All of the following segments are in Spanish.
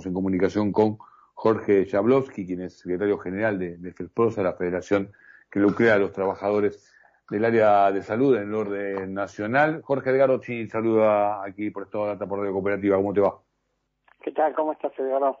Estamos en comunicación con Jorge Jablowski, quien es secretario general de, de FESPROSA, la federación que lucra a los trabajadores del área de salud en el orden nacional. Jorge Edgardo saluda aquí por esta data por Radio Cooperativa. ¿Cómo te va? ¿Qué tal? ¿Cómo estás, Edgardo?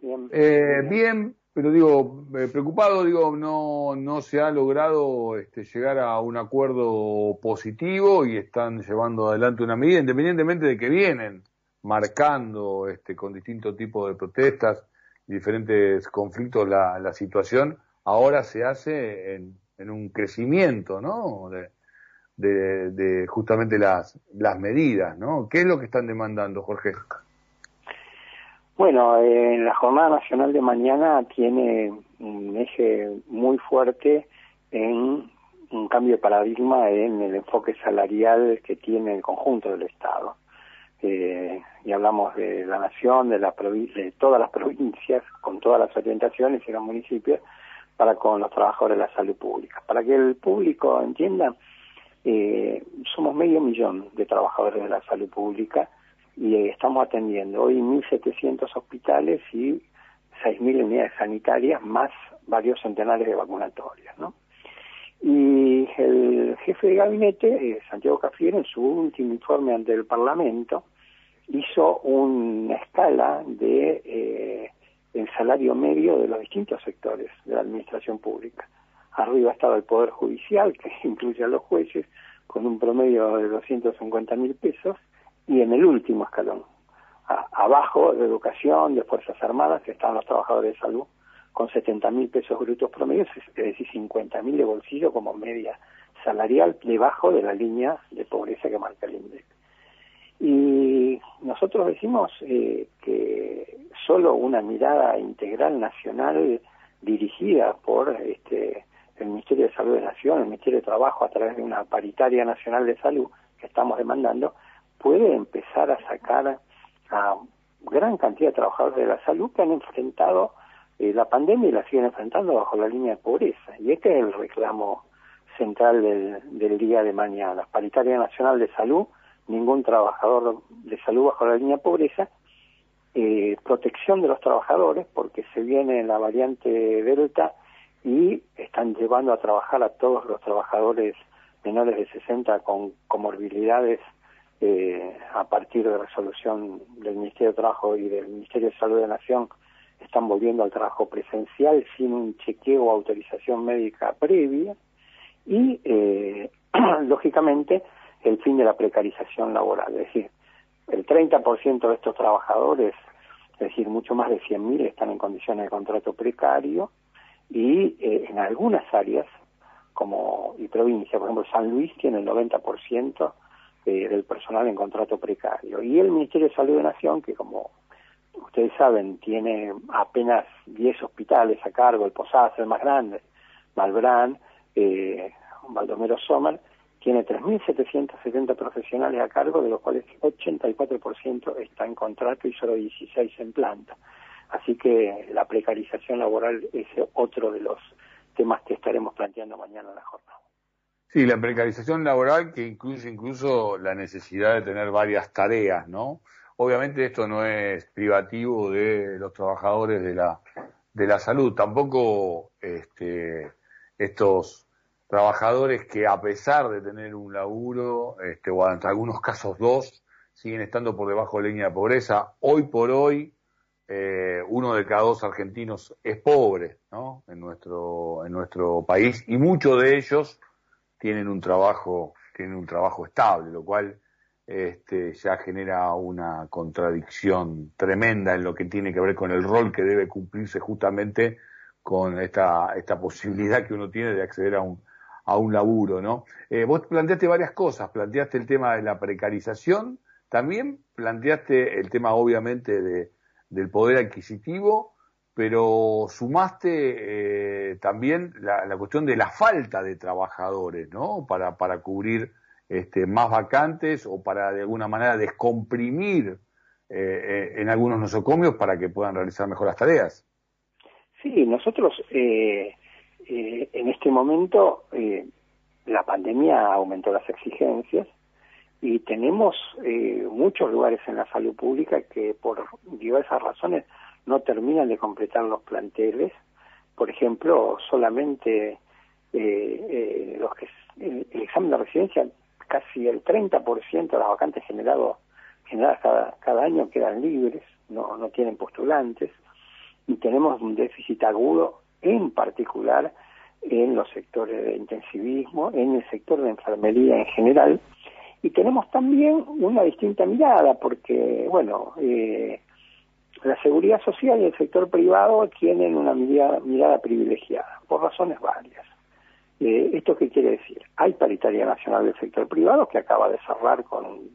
Bien. Eh, bien, pero digo, eh, preocupado, digo, no, no se ha logrado este, llegar a un acuerdo positivo y están llevando adelante una medida, independientemente de que vienen marcando este, con distintos tipos de protestas diferentes conflictos la, la situación, ahora se hace en, en un crecimiento, ¿no? De, de, de, justamente las, las medidas, ¿no? ¿Qué es lo que están demandando, Jorge? Bueno, eh, la Jornada Nacional de mañana tiene un eje muy fuerte en un cambio de paradigma en el enfoque salarial que tiene el conjunto del Estado. Eh, y hablamos de la nación, de, la de todas las provincias, con todas las orientaciones y los municipios, para con los trabajadores de la salud pública. Para que el público entienda, eh, somos medio millón de trabajadores de la salud pública y eh, estamos atendiendo hoy 1.700 hospitales y 6.000 unidades sanitarias, más varios centenares de vacunatorias, ¿no? Y el jefe de gabinete, eh, Santiago Cafiero, en su último informe ante el Parlamento, hizo una escala de eh, el salario medio de los distintos sectores de la administración pública. Arriba estaba el Poder Judicial, que incluye a los jueces, con un promedio de 250 mil pesos, y en el último escalón, abajo de educación, de Fuerzas Armadas, están los trabajadores de salud, con 70 mil pesos brutos promedios, es decir, 50 mil de bolsillo como media salarial debajo de la línea de pobreza que marca el INDEC. Y nosotros decimos eh, que solo una mirada integral nacional dirigida por este, el Ministerio de Salud de Nación, el Ministerio de Trabajo, a través de una paritaria nacional de salud que estamos demandando, puede empezar a sacar a gran cantidad de trabajadores de la salud que han enfrentado eh, la pandemia y la siguen enfrentando bajo la línea de pobreza. Y este es el reclamo central del, del día de mañana. Paritaria Nacional de Salud, ningún trabajador de salud bajo la línea pobreza, eh, protección de los trabajadores, porque se viene la variante Delta y están llevando a trabajar a todos los trabajadores menores de 60 con comorbilidades eh, a partir de resolución del Ministerio de Trabajo y del Ministerio de Salud de la Nación, están volviendo al trabajo presencial sin un chequeo o autorización médica previa. Y, eh, lógicamente, el fin de la precarización laboral. Es decir, el 30% de estos trabajadores, es decir, mucho más de 100.000 están en condiciones de contrato precario y eh, en algunas áreas, como y provincia, por ejemplo, San Luis tiene el 90% eh, del personal en contrato precario. Y el Ministerio de Salud de Nación, que como ustedes saben, tiene apenas 10 hospitales a cargo, el Posadas el más grande, Malbrán, eh, Baldomero Sommer, tiene 3.770 profesionales a cargo, de los cuales 84% está en contrato y solo 16 en planta. Así que la precarización laboral es otro de los temas que estaremos planteando mañana en la jornada. Sí, la precarización laboral que incluye incluso la necesidad de tener varias tareas, ¿no? Obviamente esto no es privativo de los trabajadores de la de la salud, tampoco este, estos trabajadores que a pesar de tener un laburo, este, o en algunos casos dos, siguen estando por debajo de la línea de pobreza. Hoy por hoy, eh, uno de cada dos argentinos es pobre, ¿no? En nuestro, en nuestro país, y muchos de ellos tienen un trabajo, tienen un trabajo estable, lo cual este, ya genera una contradicción tremenda en lo que tiene que ver con el rol que debe cumplirse justamente con esta, esta posibilidad que uno tiene de acceder a un, a un laburo, ¿no? Eh, vos planteaste varias cosas, planteaste el tema de la precarización, también planteaste el tema obviamente de, del poder adquisitivo, pero sumaste eh, también la, la, cuestión de la falta de trabajadores, ¿no? Para, para cubrir este, más vacantes o para de alguna manera descomprimir eh, en algunos nosocomios para que puedan realizar mejor las tareas. Sí, nosotros eh, eh, en este momento eh, la pandemia aumentó las exigencias y tenemos eh, muchos lugares en la salud pública que por diversas razones no terminan de completar los planteles. Por ejemplo, solamente eh, eh, los que el, examen de residencia, casi el 30% de las vacantes generado, generadas cada, cada año quedan libres, no, no tienen postulantes, y tenemos un déficit agudo, en particular en los sectores de intensivismo, en el sector de enfermería en general, y tenemos también una distinta mirada, porque, bueno, eh, la seguridad social y el sector privado tienen una mirada, mirada privilegiada, por razones varias. Eh, ¿Esto qué quiere decir? Hay paritaria nacional del sector privado que acaba de cerrar con un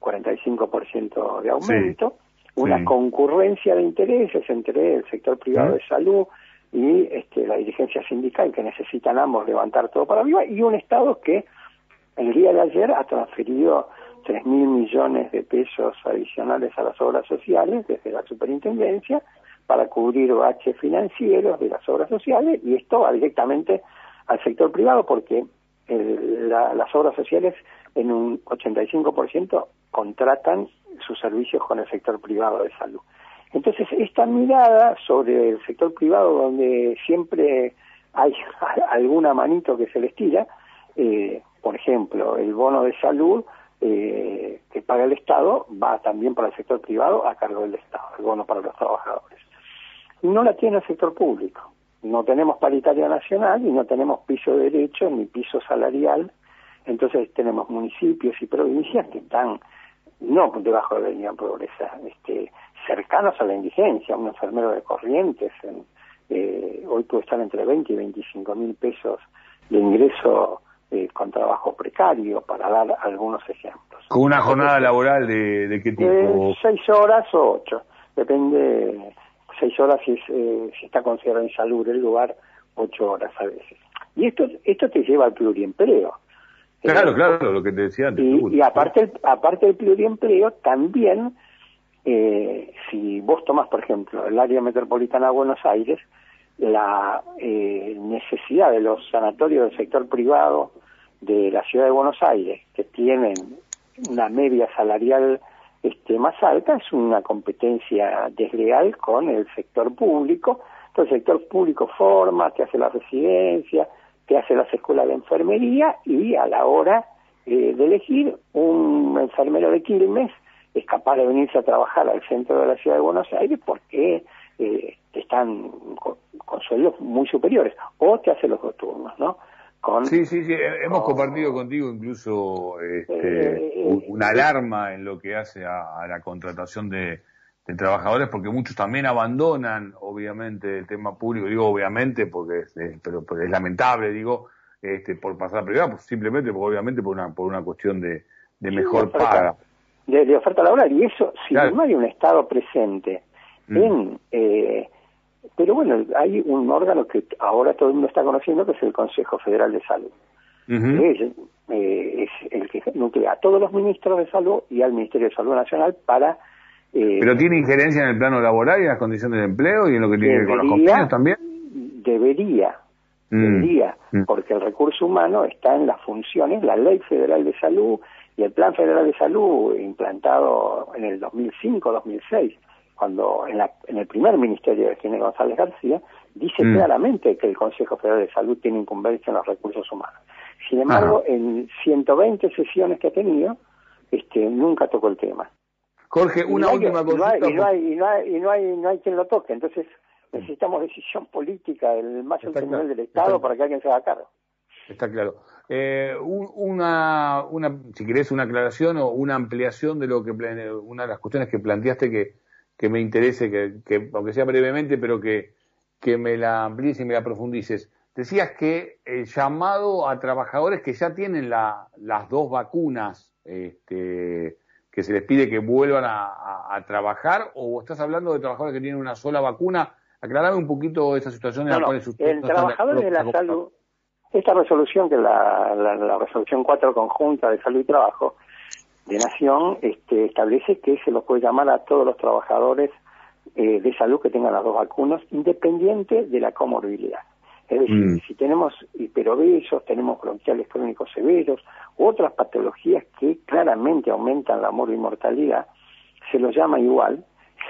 45% de aumento, una concurrencia de intereses entre el sector privado de salud y este, la dirigencia sindical que necesitan ambos levantar todo para arriba y un Estado que el día de ayer ha transferido tres mil millones de pesos adicionales a las obras sociales desde la superintendencia para cubrir baches financieros de las obras sociales y esto va directamente al sector privado porque las obras sociales en un 85% contratan sus servicios con el sector privado de salud. Entonces, esta mirada sobre el sector privado donde siempre hay alguna manito que se les tira, eh, por ejemplo, el bono de salud eh, que paga el Estado va también para el sector privado a cargo del Estado, el bono para los trabajadores. No la tiene el sector público. No tenemos paritaria nacional y no tenemos piso de derecho ni piso salarial. Entonces tenemos municipios y provincias que están no debajo de la línea de pobreza, este, cercanos a la indigencia. Un enfermero de Corrientes eh, hoy puede estar entre 20 y 25 mil pesos de ingreso eh, con trabajo precario, para dar algunos ejemplos. ¿Con una jornada laboral de, de qué tipo? Eh, seis horas o ocho, depende, seis horas si, eh, si está considerado en salud el lugar, ocho horas a veces. Y esto, esto te lleva al pluriempleo. Claro, claro, lo que te decía antes. Y, aparte, aparte del pluriempleo, también, si vos tomas, por ejemplo, el área metropolitana de Buenos Aires, la eh, necesidad de los sanatorios del sector privado de la ciudad de Buenos Aires, que tienen una media salarial este, más alta, es una competencia desleal con el sector público. Entonces el sector público forma, te hace la residencia, te hace las escuelas de enfermería y a la hora eh, de elegir un enfermero de Quilmes es capaz de venirse a trabajar al centro de la ciudad de Buenos Aires porque eh, están con, sueldos muy superiores, o te hace los dos turnos, ¿no? sí, sí, sí, hemos compartido contigo incluso este, eh, una alarma en lo que hace a, la contratación de, trabajadores, porque muchos también abandonan, obviamente, el tema público, digo obviamente, porque es, pero, es lamentable, digo, este, por pasar a privada, pues simplemente, porque obviamente por una, por una cuestión de, mejor paga. De, oferta laboral, y eso, si no hay un Estado presente Mm. Eh, pero bueno, hay un órgano que ahora todo el mundo está conociendo, que es el Consejo Federal de Salud. Eh, es, el que nuclea a todos los ministros de salud y al Ministerio de Salud Nacional para... Eh, ¿Pero tiene injerencia en el plano laboral y en las condiciones de empleo y en lo que tiene que ver con los convenios también? Debería, mm. debería, mm. porque el recurso humano está en las funciones, la Ley Federal de Salud y el Plan Federal de Salud implantado en el 2005-2006 cuando en, la, en el primer ministerio de Ginés González García, dice mm. claramente que el Consejo Federal de Salud tiene incumbencia en los recursos humanos. Sin embargo, en 120 sesiones que ha tenido, este, nunca tocó el tema. Jorge, una última cosa. Y, no hay, y, no hay, y, no hay, no hay quien lo toque. Entonces, necesitamos decisión política del más alto nivel del Estado para que alguien se haga cargo. Está claro. Eh, una, una, si querés, una aclaración o una ampliación de lo que una de las cuestiones que planteaste que que me interese, que, que aunque sea brevemente, pero que, que me la amplíes y me la profundices. Decías que el llamado a trabajadores que ya tienen la, las dos vacunas, este, que se les pide que vuelvan a, a, trabajar, o estás hablando de trabajadores que tienen una sola vacuna. Aclarame un poquito esa situación en la cual El trabajador de la salud, esta resolución, que es la, la, la resolución 4 conjunta de salud y trabajo, de Nación este, establece que se los puede llamar a todos los trabajadores eh, de salud que tengan las dos vacunas, independiente de la comorbilidad. Es decir, mm. si tenemos hiperobesos, tenemos bronquiales crónicos severos u otras patologías que claramente aumentan la mortalidad, se lo llama igual,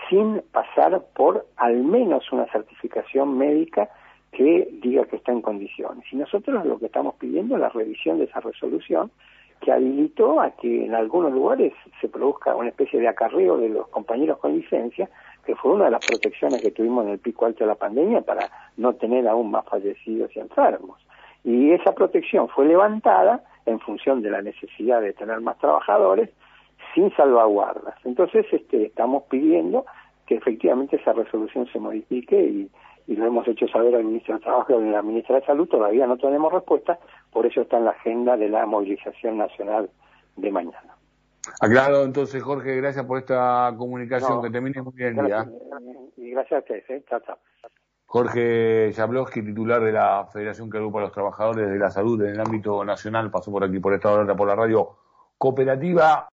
sin pasar por al menos una certificación médica que diga que está en condiciones. Y nosotros lo que estamos pidiendo es la revisión de esa resolución que habilitó a que en algunos lugares se produzca una especie de acarreo de los compañeros con licencia, que fue una de las protecciones que tuvimos en el pico alto de la pandemia para no tener aún más fallecidos y enfermos. Y esa protección fue levantada en función de la necesidad de tener más trabajadores sin salvaguardas. Entonces, este, estamos pidiendo que efectivamente esa resolución se modifique y, y lo hemos hecho saber al ministro de Trabajo y a la ministra de Salud, todavía no tenemos respuesta, por eso está en la agenda de la movilización nacional de mañana. Aclaro entonces, Jorge, gracias por esta comunicación, que termine muy bien el día. Y gracias a ustedes, ¿eh? chao, chao. Jorge Jablowski, titular de la Federación que agrupa a los trabajadores de la salud en el ámbito nacional, pasó por aquí por esta hora por la radio cooperativa.